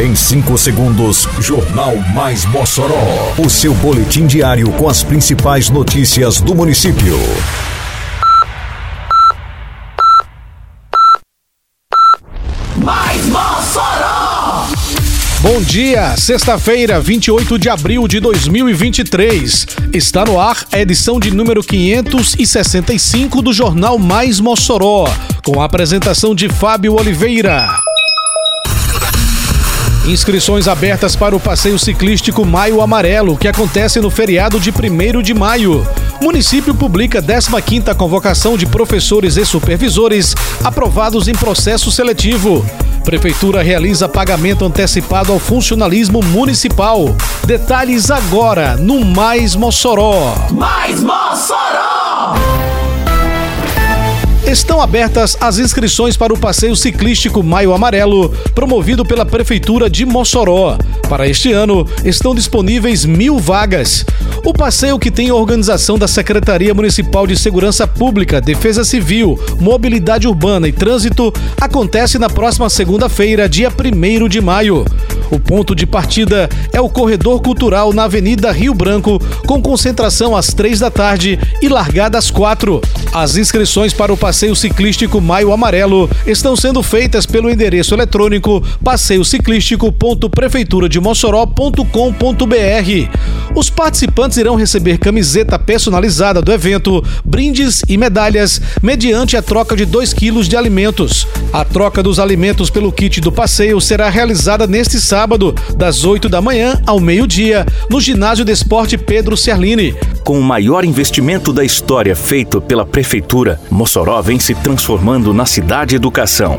Em 5 segundos, Jornal Mais Mossoró. O seu boletim diário com as principais notícias do município. Mais Mossoró! Bom dia, sexta-feira, 28 de abril de 2023. Está no ar a edição de número 565 do Jornal Mais Mossoró, com a apresentação de Fábio Oliveira. Inscrições abertas para o passeio ciclístico Maio Amarelo, que acontece no feriado de 1 de maio. Município publica 15ª convocação de professores e supervisores aprovados em processo seletivo. Prefeitura realiza pagamento antecipado ao funcionalismo municipal. Detalhes agora no Mais Mossoró. Mais Mossoró! Estão abertas as inscrições para o passeio ciclístico Maio Amarelo, promovido pela Prefeitura de Mossoró. Para este ano, estão disponíveis mil vagas. O passeio, que tem a organização da Secretaria Municipal de Segurança Pública, Defesa Civil, Mobilidade Urbana e Trânsito, acontece na próxima segunda-feira, dia 1 de maio. O ponto de partida é o Corredor Cultural na Avenida Rio Branco, com concentração às três da tarde e largada às quatro. As inscrições para o passeio ciclístico Maio Amarelo estão sendo feitas pelo endereço eletrônico passeiociclístico.prefeiturademossoró.com.br. Os participantes irão receber camiseta personalizada do evento, brindes e medalhas, mediante a troca de 2 quilos de alimentos. A troca dos alimentos pelo kit do passeio será realizada neste sábado, das 8 da manhã ao meio-dia, no Ginásio de Esporte Pedro Serlini. Com o maior investimento da história feito pela Prefeitura, Mossoró vem se transformando na cidade educação.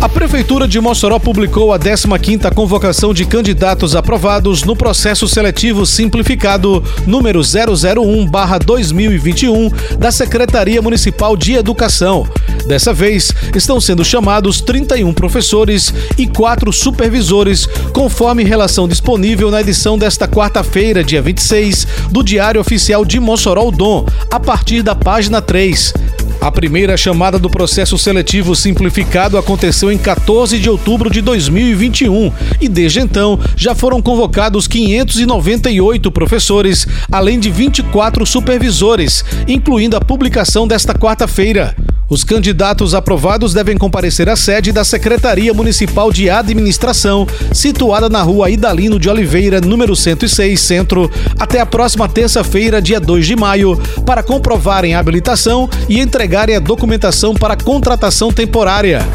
A Prefeitura de Mossoró publicou a 15ª convocação de candidatos aprovados no processo seletivo simplificado número 001/2021 da Secretaria Municipal de Educação. Dessa vez, estão sendo chamados 31 professores e 4 supervisores, conforme relação disponível na edição desta quarta-feira, dia 26, do Diário Oficial de Mossoró Dom, a partir da página 3. A primeira chamada do processo seletivo simplificado aconteceu em 14 de outubro de 2021 e desde então já foram convocados 598 professores, além de 24 supervisores, incluindo a publicação desta quarta-feira. Os candidatos aprovados devem comparecer à sede da Secretaria Municipal de Administração, situada na rua Idalino de Oliveira, número 106, Centro, até a próxima terça-feira, dia 2 de maio, para comprovarem a habilitação e entregarem a documentação para contratação temporária.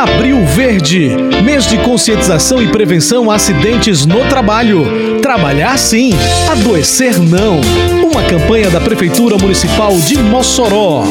Abril Verde, mês de conscientização e prevenção a acidentes no trabalho. Trabalhar sim, adoecer não. Uma campanha da Prefeitura Municipal de Mossoró.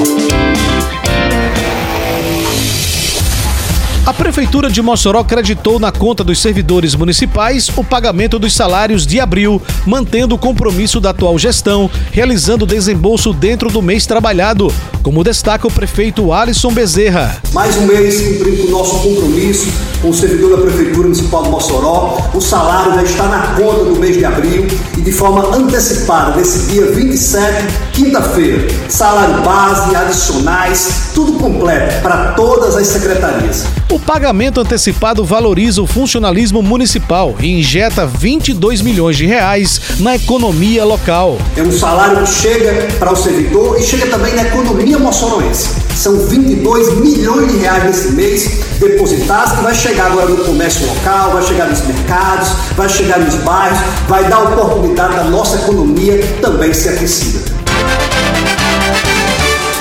A Prefeitura de Mossoró creditou na conta dos servidores municipais o pagamento dos salários de abril, mantendo o compromisso da atual gestão, realizando desembolso dentro do mês trabalhado, como destaca o prefeito Alisson Bezerra. Mais um mês cumprindo o nosso compromisso com o servidor da Prefeitura Municipal de Mossoró. O salário já está na conta do mês de abril e de forma antecipada, nesse dia 27, quinta-feira. Salário base, adicionais, tudo completo para todas as secretarias. O pagamento antecipado valoriza o funcionalismo municipal e injeta 22 milhões de reais na economia local. É um salário que chega para o servidor e chega também na economia moçoroense. São 22 milhões de reais nesse mês depositados que vai chegar agora no comércio local, vai chegar nos mercados, vai chegar nos bairros, vai dar oportunidade da nossa economia também ser aquecida.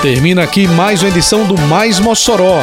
Termina aqui mais uma edição do Mais Mossoró